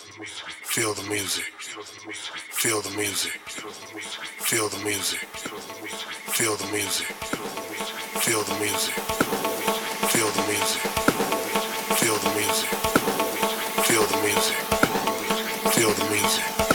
Feel the music. Feel the music. Feel the music. Feel the music. Feel the music. Feel the music. Feel the music. Feel the music. Feel the music.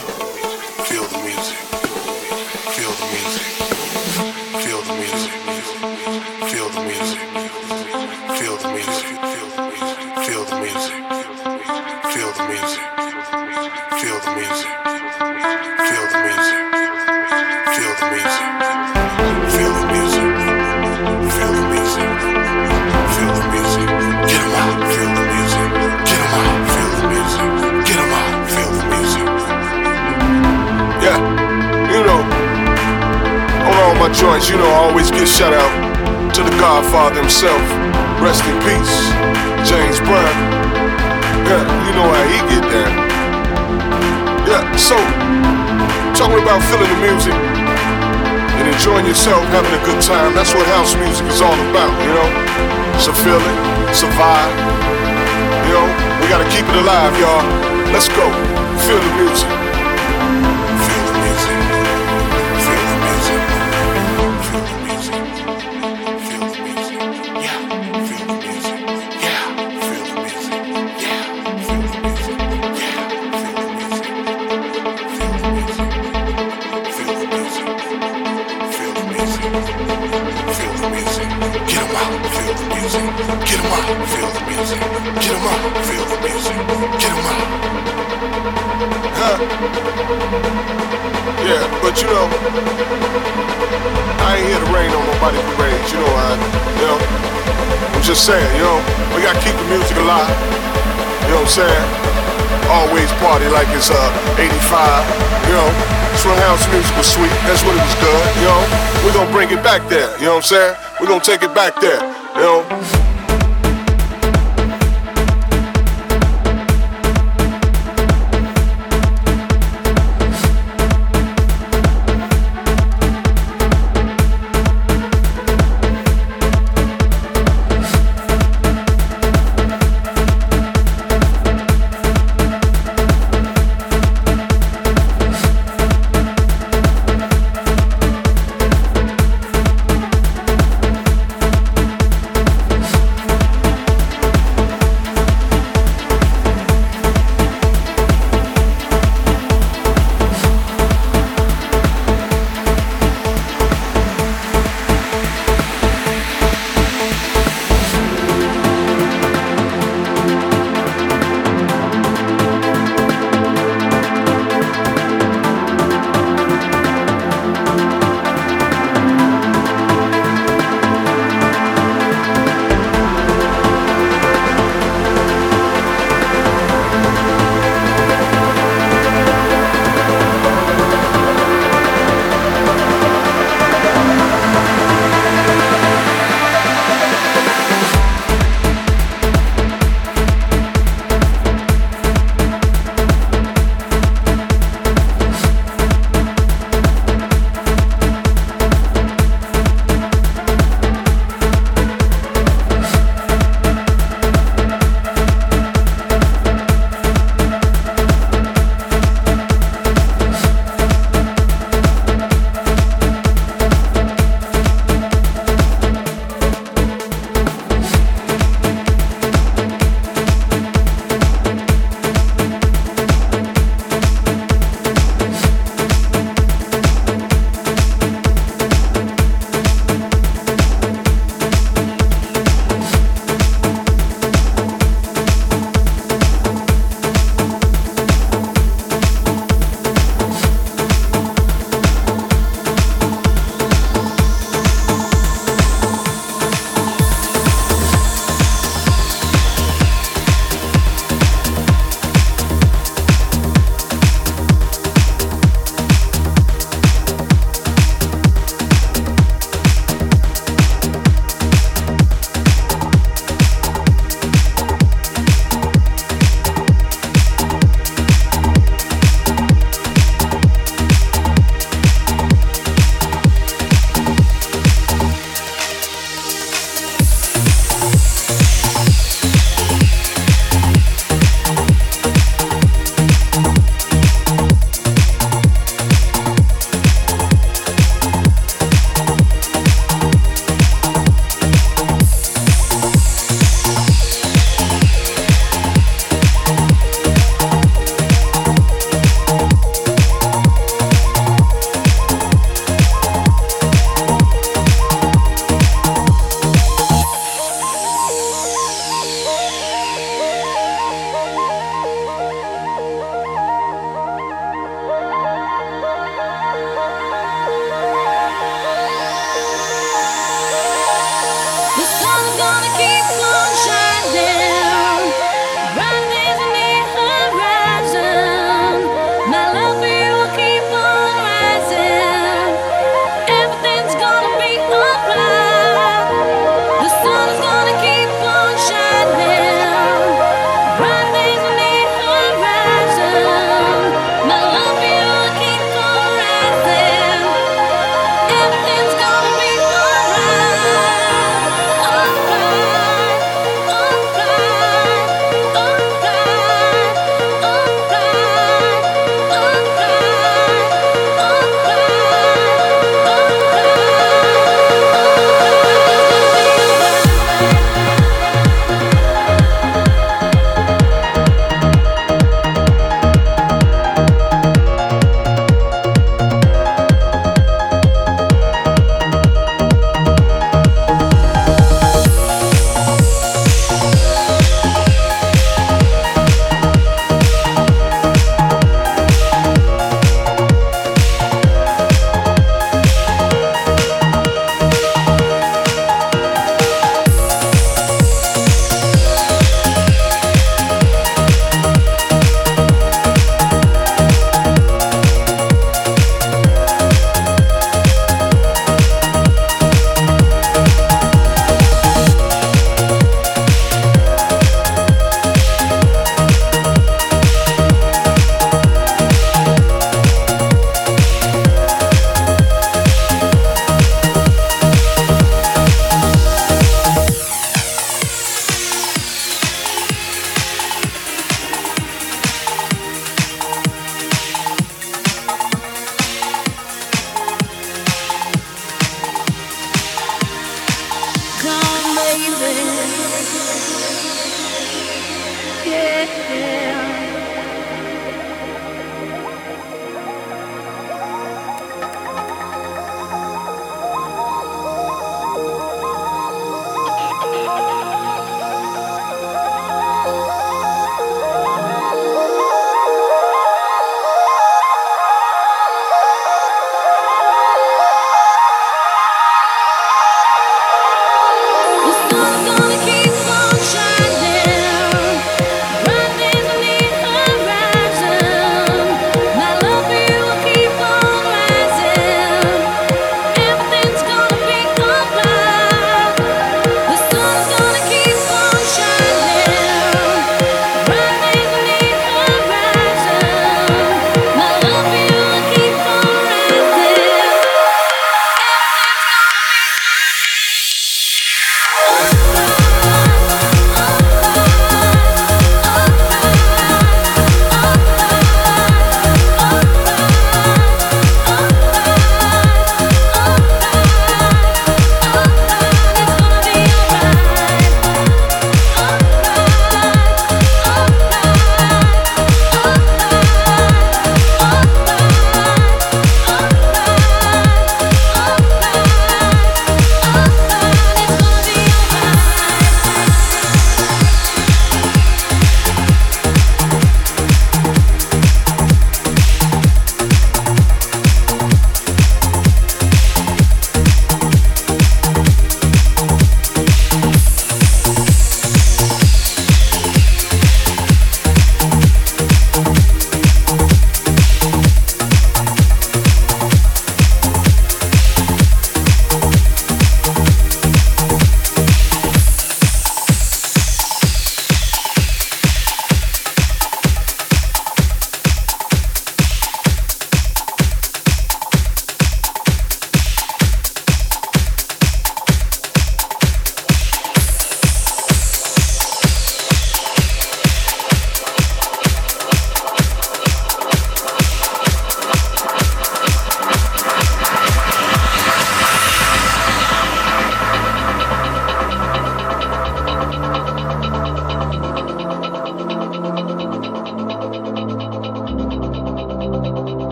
Joints, you know, I always give shout out to the Godfather himself. Rest in peace, James Brown. Yeah, you know how he get down. So talking about feeling the music and enjoying yourself, having a good time. That's what house music is all about, you know. Feeling, it's a vibe. You know, we gotta keep it alive, y'all. Let's go. Feel the music. It's uh 85, you know, swing house music was sweet, that's what it was good, you know, we're gonna bring it back there, you know what I'm saying? We're gonna take it back there, you know.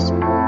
Diamond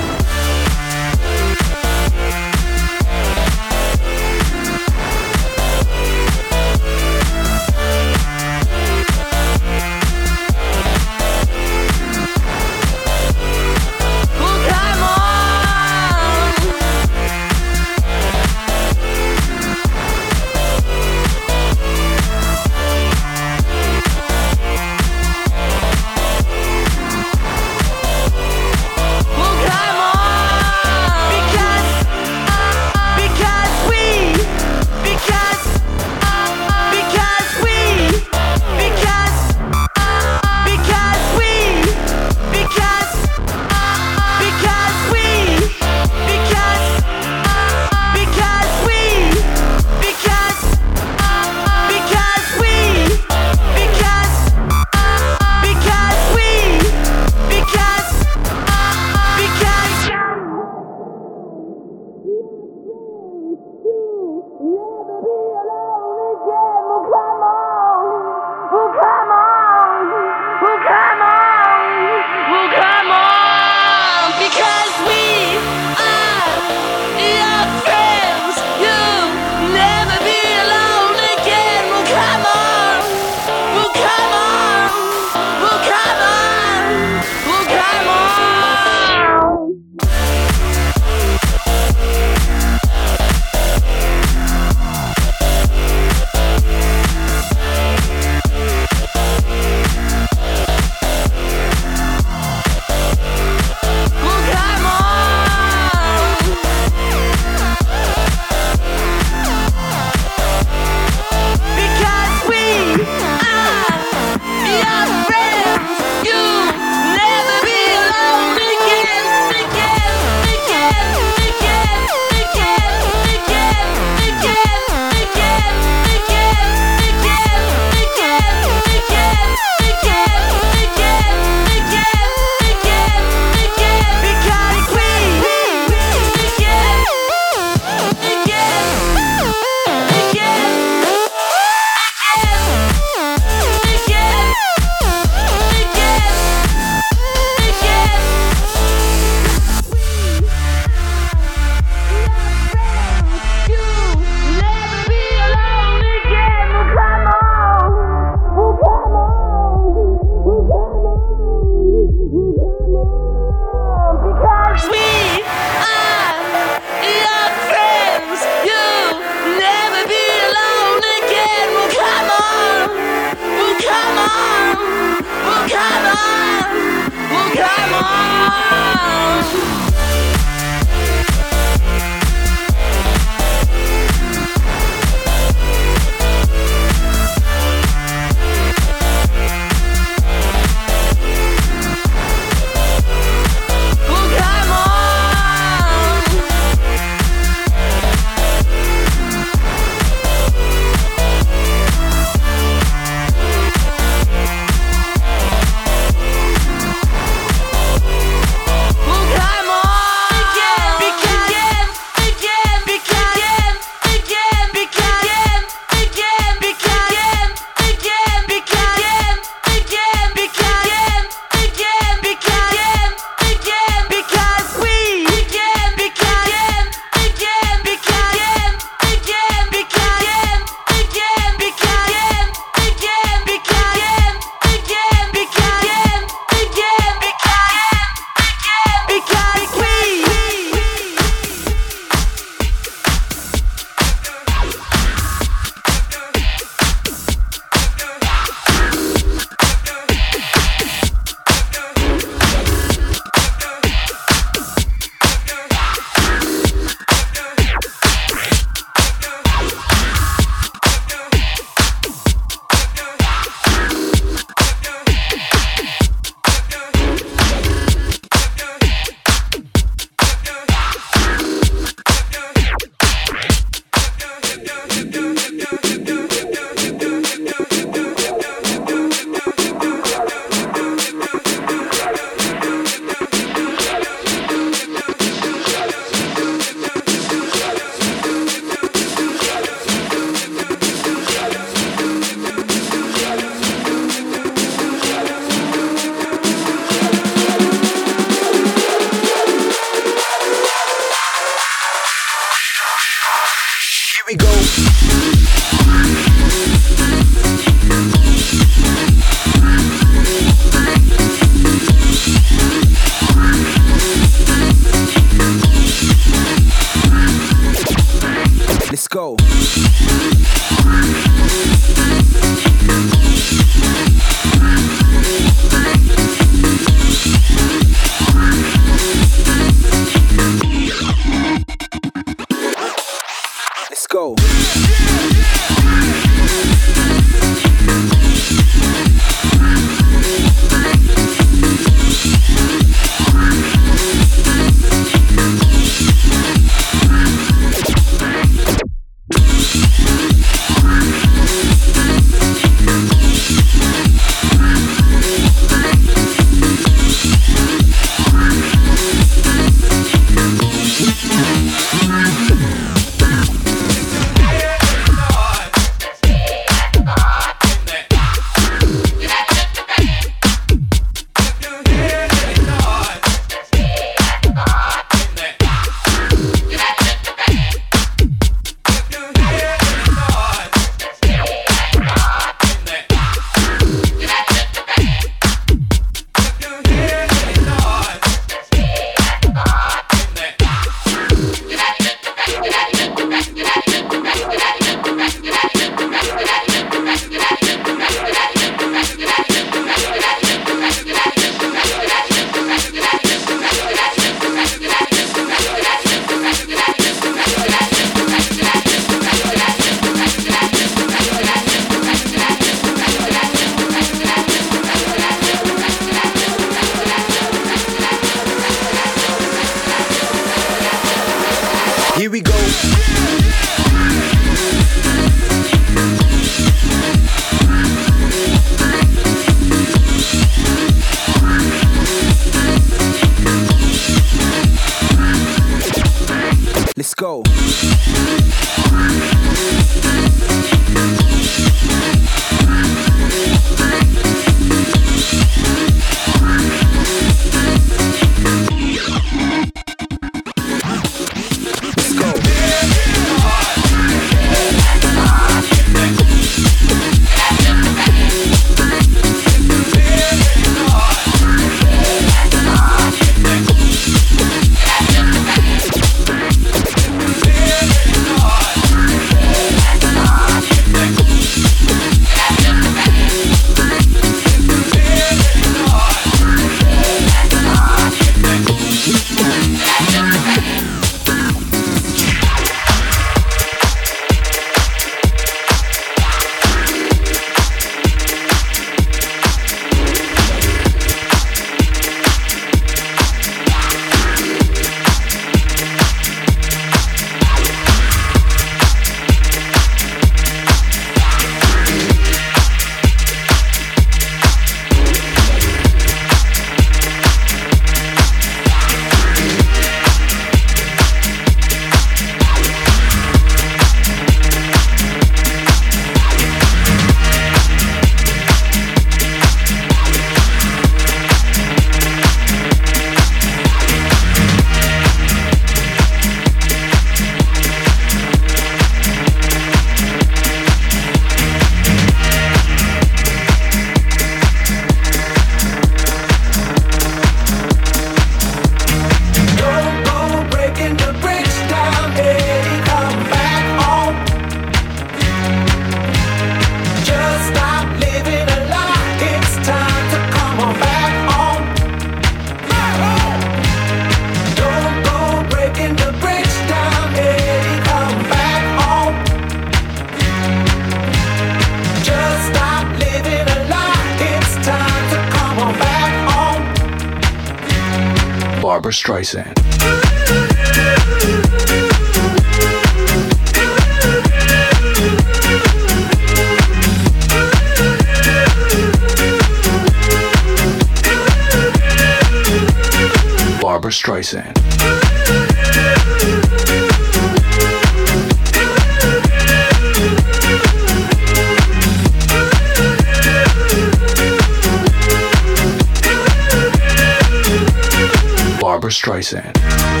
Streisand.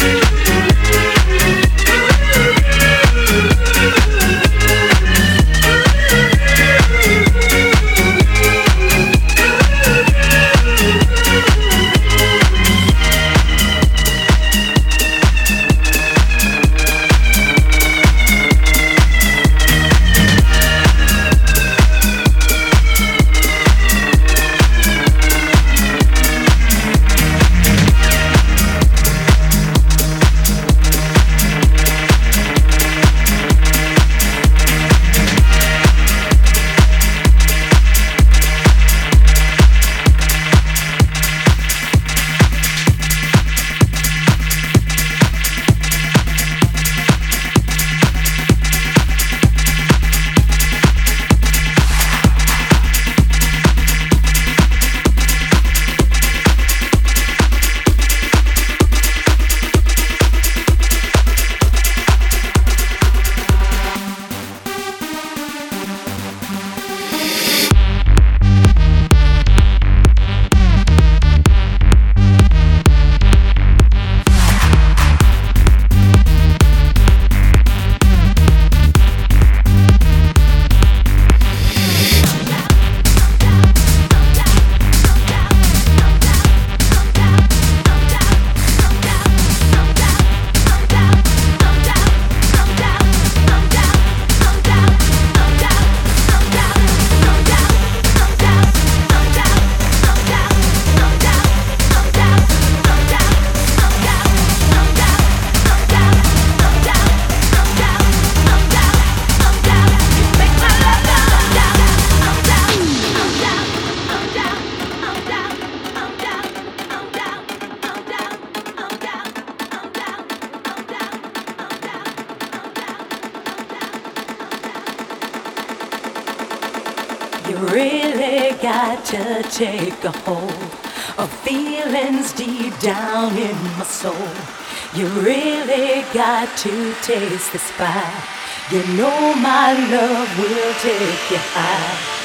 Taste the spice. You know my love will take you high.